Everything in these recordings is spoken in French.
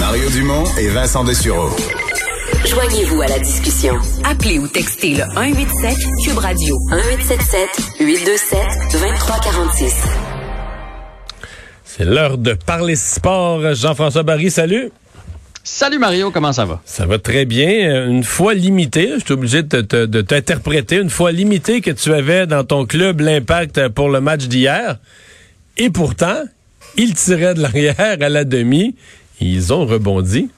Mario Dumont et Vincent Dessureau. Joignez-vous à la discussion. Appelez ou textez le 187 Cube Radio 1877 827 2346. C'est l'heure de parler sport. Jean-François Barry, salut. Salut Mario, comment ça va? Ça va très bien. Une fois limité, je suis obligé de, t'interpréter, une fois limité que tu avais dans ton club l'impact pour le match d'hier. Et pourtant, ils tiraient de l'arrière à la demi. Ils ont rebondi.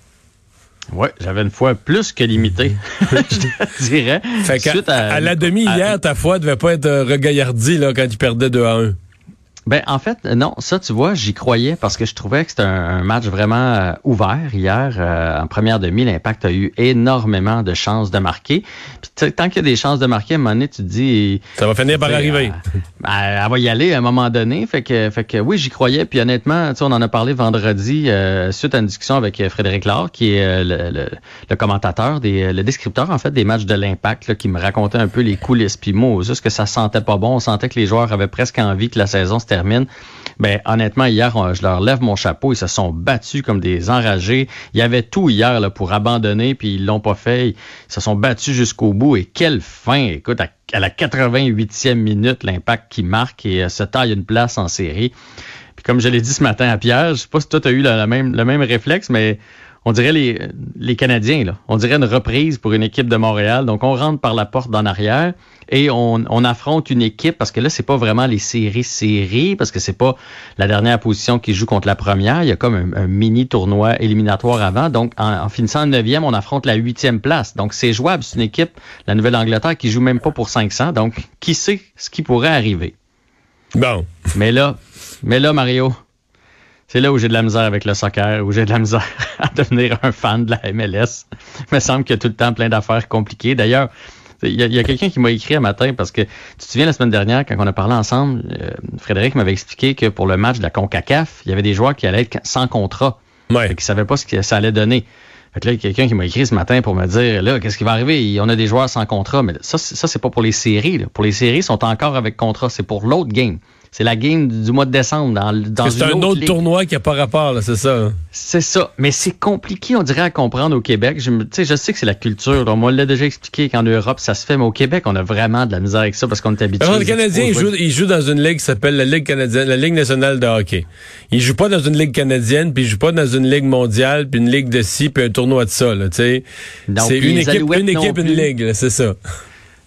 Oui, j'avais une foi plus que limitée, je dirais. Fait à, la demi hier, ta foi devait pas être regaillardie là, quand tu perdais 2 à 1. Ben en fait non, ça tu vois, j'y croyais parce que je trouvais que c'était un, match vraiment euh, ouvert hier euh, en première demi. L'Impact a eu énormément de chances de marquer. Puis tant qu'il y a des chances de marquer, à un moment donné, tu te dis ça va finir par arriver. Euh, ben, elle, va y aller à un moment donné. Fait que fait que oui, j'y croyais. Puis honnêtement, on en a parlé vendredi suite à une discussion avec Frédéric Laure, qui est le, le, commentateur des le descripteur en fait des matchs de l'Impact, qui me racontait un peu les coulisses. Puis moi, juste que ça sentait pas bon. On sentait que les joueurs avaient presque envie que la saison se termine. Ben, honnêtement, hier, je leur lève mon chapeau. Ils se sont battus comme des enragés. Il y avait tout hier là, pour abandonner, puis ils l'ont pas fait. Ils se sont battus jusqu'au bout. Et quelle fin! Écoute, à, la 88e minute, l'impact qui marque et euh, se taille une place en série. Puis comme je l'ai dit ce matin à Pierre, je sais pas si toi, tu eu le même réflexe, mais on dirait les, les Canadiens, là. On dirait une reprise pour une équipe de Montréal. Donc, on rentre par la porte d'en arrière et on, on, affronte une équipe parce que là, c'est pas vraiment les séries-séries, parce que c'est pas la dernière position qui joue contre la première. Il y a comme un, mini tournoi éliminatoire avant. Donc, en, finissant en neuvième, on affronte la huitième place. Donc, c'est jouable. C'est une équipe, la Nouvelle-Angleterre, qui joue même pas pour 500. Donc, qui sait ce qui pourrait arriver? Bon. Mais là, mais là, Mario, c'est là où j'ai de la misère avec le soccer, où j'ai de la misère à devenir un fan de la MLS. Il me semble qu'il y a tout le temps plein d'affaires compliquées. D'ailleurs, il y a, quelqu'un qui m'a écrit un matin parce que tu te souviens la semaine dernière, quand on a parlé ensemble, euh, Frédéric m'avait expliqué que pour le match de la CONCACAF, il y avait des joueurs qui allaient être sans contrat. Ouais. Et qui savaient pas ce que ça allait donner. Fait que là, il y a quelqu'un qui m'a écrit ce matin pour me dire, là, qu'est-ce qui va arriver? On a des joueurs sans contrat. Mais ça, ça c'est pas pour les séries. Pour les séries, ils sont encore avec contrat. C'est pour l'autre game. C'est la game du mois de décembre dans, dans C'est un autre, tournoi qui a pas rapport, c'est ça. Hein? C'est ça. Mais c'est compliqué, on dirait, à comprendre au Québec. Je, je sais que c'est la culture. Moi, on l'a déjà expliqué qu'en Europe, ça se fait, mais au Québec, on a vraiment de la misère avec ça parce qu'on est habitué. Alors, le Canadien, il joue, il joue, dans une ligue qui s'appelle la Ligue canadienne, la Ligue nationale de hockey. Il joue pas dans une ligue canadienne, puis il joue pas dans une ligue mondiale, puis une ligue de ci, puis un tournoi de ça. C'est une équipe, une équipe, une ligue, c'est ça.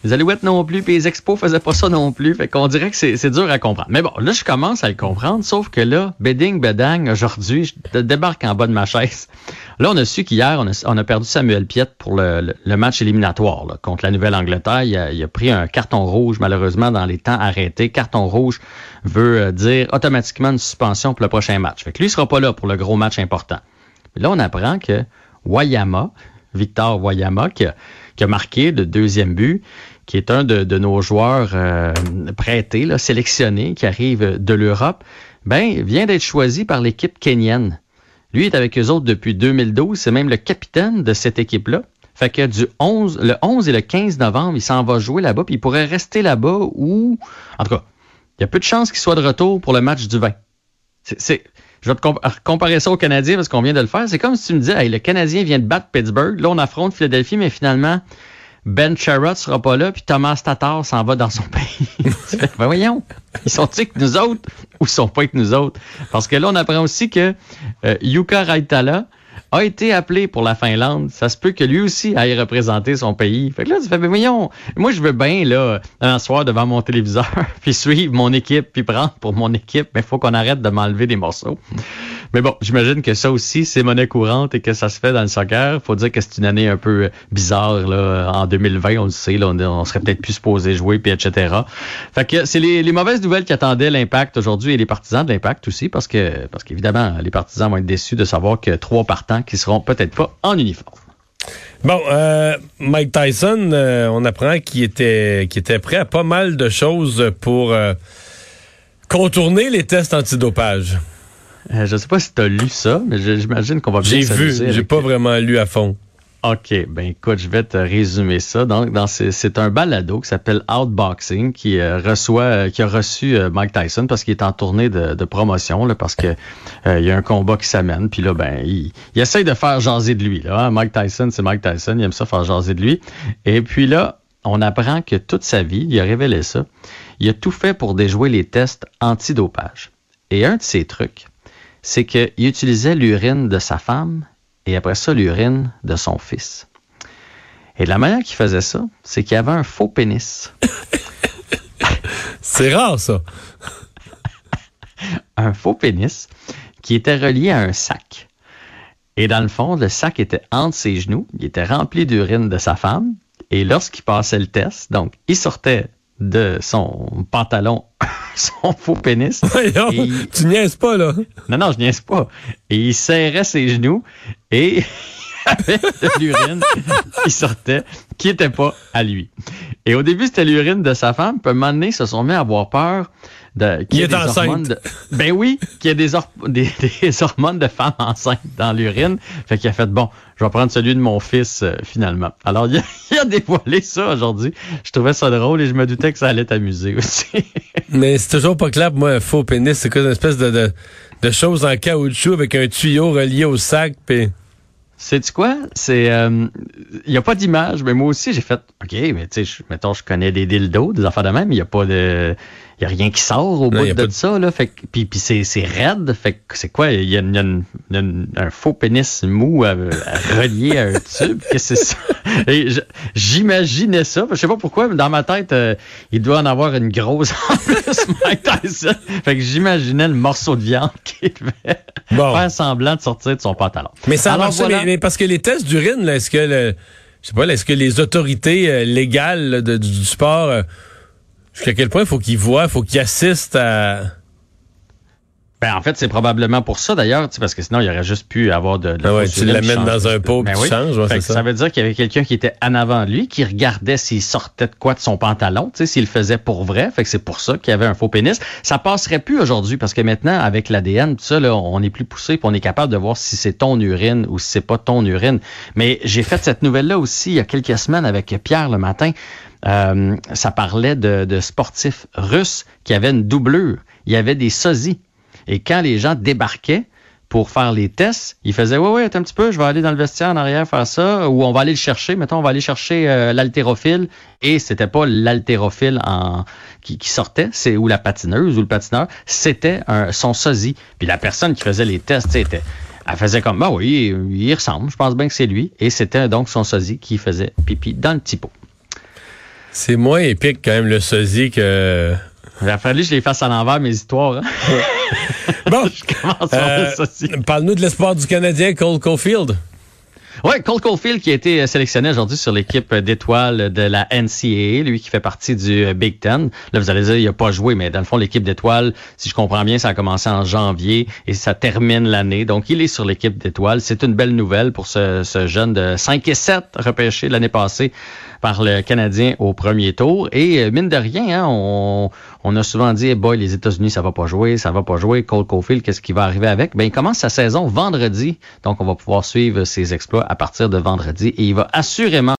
Les Alouettes non plus, puis les Expos faisaient pas ça non plus. Fait qu'on dirait que c'est dur à comprendre. Mais bon, là, je commence à le comprendre, sauf que là, bedding, bedang, aujourd'hui, je débarque en bas de ma chaise. Là, on a su qu'hier, on a, on a, perdu Samuel Piette pour le, le, match éliminatoire là, contre la Nouvelle-Angleterre. Il a, il a, pris un carton rouge, malheureusement, dans les temps arrêtés. Carton rouge veut euh, dire automatiquement une suspension pour le prochain match. Fait que lui, il sera pas là pour le gros match important. là, on apprend que Wayama, Victor Wayama, qui a, qui a marqué le deuxième but, qui est un de, nos joueurs euh, prêtés, là, sélectionnés, qui arrive de l'Europe, ben, vient d'être choisi par l'équipe kenyenne. Lui est avec eux autres depuis 2012, c'est même le capitaine de cette équipe-là. Fait que du 11, le 11 et le 15 novembre, il s'en va jouer là-bas, puis il pourrait rester là-bas ou, en tout cas, il y a peu de chances qu'il soit de retour pour le match du 20. C'est, je vais te comparer ça au Canadien parce qu'on vient de le faire. C'est comme si tu me disais, hey, le Canadien vient de battre Pittsburgh, là on affronte Philadelphie, mais finalement, ben Sherrod sera pas là, puis Thomas Tatar s'en va dans son pays. ben voyons, ils sont ils que nous autres ou ils sont pas avec nous autres? Parce que là, on apprend aussi que euh, Yuka Raitala a été appelé pour la Finlande. Ça se peut que lui aussi aille représenter son pays. Fait que là, tu fais, ben voyons, moi je veux bien, là, un soir devant mon téléviseur, puis suivre mon équipe, puis prendre pour mon équipe, mais il faut qu'on arrête de m'enlever des morceaux. Mais bon, j'imagine que ça aussi, c'est monnaie courante et que ça se fait dans le soccer. Faut dire que c'est une année un peu bizarre là, en 2020, on le sait, on, serait peut-être plus supposé jouer, puis etc. Fait que c'est les, les, mauvaises nouvelles qui attendaient l'impact aujourd'hui et les partisans de l'impact aussi, parce que parce qu'évidemment, les partisans vont être déçus de savoir que trois partants qui seront peut-être pas en uniforme. Bon, euh, Mike Tyson, euh, on apprend qu'il était, qu'il était prêt à pas mal de choses pour euh, contourner les tests antidopage. Euh, je sais pas si tu as lu ça, mais j'imagine qu'on va bien J'ai vu, j'ai pas vraiment lu à fond. OK, ben écoute, je vais te résumer ça. Donc, dans c'est un balado qui s'appelle Outboxing qui euh, reçoit, euh, qui a reçu euh, Mike Tyson parce qu'il est en tournée de, promotion, là, parce que il y a un combat qui s'amène. Puis là, ben, il, il, essaye de faire jaser de lui. Là, hein. Mike Tyson, c'est Mike Tyson, il aime ça faire jaser de lui. Et puis là, on apprend que toute sa vie, il a révélé ça. Il a tout fait pour déjouer les tests antidopage. Et un de ses trucs, c'est qu'il utilisait l'urine de sa femme et après ça, l'urine de son fils. Et la manière qu'il faisait ça, c'est qu'il avait un faux pénis. c'est rare, ça. un faux pénis qui était relié à un sac. Et dans le fond, le sac était entre ses genoux, il était rempli d'urine de sa femme, et lorsqu'il passait le test, donc il sortait de son pantalon son faux pénis. tu niaises pas, là. Non, non, je niaise pas. Et il serrait ses genoux et avait de l'urine qui sortait, qui n'était pas à lui. Et au début, c'était l'urine de sa femme. Puis à un moment donné, ils se sont mis à avoir peur de, qui est enceinte. ben oui, qu'il y a des, des, hormones de femme enceinte dans l'urine. Fait qu'il a fait, bon, je vais prendre celui de mon fils euh, finalement. Alors, il a, dévoilé ça aujourd'hui. Je trouvais ça drôle et je me doutais que ça allait t'amuser aussi. Mais c'est toujours pas clair pour moi, un faux pénis. C'est quoi une espèce de, de, de chose en caoutchouc avec un tuyau relié au sac, puis... C'est quoi? C'est. Il euh, a pas d'image, mais moi aussi, j'ai fait. OK, mais tu sais, mettons, je connais des dildos, des affaires de même, il n'y a pas de. Il n'y a rien qui sort au bout de, ça, là. Fait puis, puis c'est, c'est raide. Fait que c'est quoi? Il y a, un faux pénis mou à, relier à un tube. Qu'est-ce que c'est ça? Et j'imaginais ça. Je sais pas pourquoi, mais dans ma tête, euh, il doit en avoir une grosse en plus, Mike Tyson. Fait que j'imaginais le morceau de viande qui devait faire semblant de sortir de son pantalon. Mais ça marche, mais, parce que les tests d'urine, est-ce que le, je sais pas, est-ce que les autorités euh, légales du, sport euh, Jusqu'à quel point il faut qu'il voit, faut qu'il assiste à... Ben, en fait, c'est probablement pour ça d'ailleurs, parce que sinon, il aurait juste pu avoir de, ah ouais, tu l'amènes dans un pot, ben tu changes, ça. ça. veut dire qu'il y avait quelqu'un qui était en avant de lui, qui regardait s'il sortait de quoi de son pantalon, tu sais, s'il le faisait pour vrai. Fait que c'est pour ça qu'il y avait un faux pénis. Ça passerait plus aujourd'hui, parce que maintenant, avec l'ADN, tout ça, là, on est plus poussé, puis on est capable de voir si c'est ton urine ou si c'est pas ton urine. Mais j'ai fait cette nouvelle-là aussi il y a quelques semaines avec Pierre le matin. Euh, ça parlait de, sportifs russes qui avaient une doublure. Il y avait des sosies. Et quand les gens débarquaient pour faire les tests, ils faisaient Ouais, ouais, attends un petit peu, je vais aller dans le vestiaire en arrière faire ça, ou on va aller le chercher, mettons, on va aller chercher euh, l'haltérophile, et c'était pas l'haltérophile en qui, sortait, c'est ou la patineuse ou le patineur, c'était son sosie. Puis la personne qui faisait les tests, était elle faisait comme, bah oui, il ressemble, je pense bien que c'est lui. Et c'était donc son sosie qui faisait pipi dans le petit pot. C'est moins épique quand même le sosie que. Il a fallu que je les fasse à l'envers, mes histoires. Hein. bon. euh, Parle-nous de l'espoir du Canadien, Cole Caulfield. Oui, Cole Caulfield qui a été sélectionné aujourd'hui sur l'équipe d'étoiles de la NCAA, lui qui fait partie du Big Ten. Là, vous allez dire, il n'a pas joué, mais dans le fond, l'équipe d'étoiles, si je comprends bien, ça a commencé en janvier et ça termine l'année. Donc, il est sur l'équipe d'étoiles. C'est une belle nouvelle pour ce, ce jeune de 5 et 7 repêché l'année passée par le Canadien au premier tour. Et euh, mine de rien, hein, on, on, a souvent dit, hey boy, les États-Unis, ça va pas jouer, ça va pas jouer. Cole Caulfield, qu'est-ce qui va arriver avec? Ben, il commence sa saison vendredi. Donc, on va pouvoir suivre ses exploits à partir de vendredi. Et il va assurément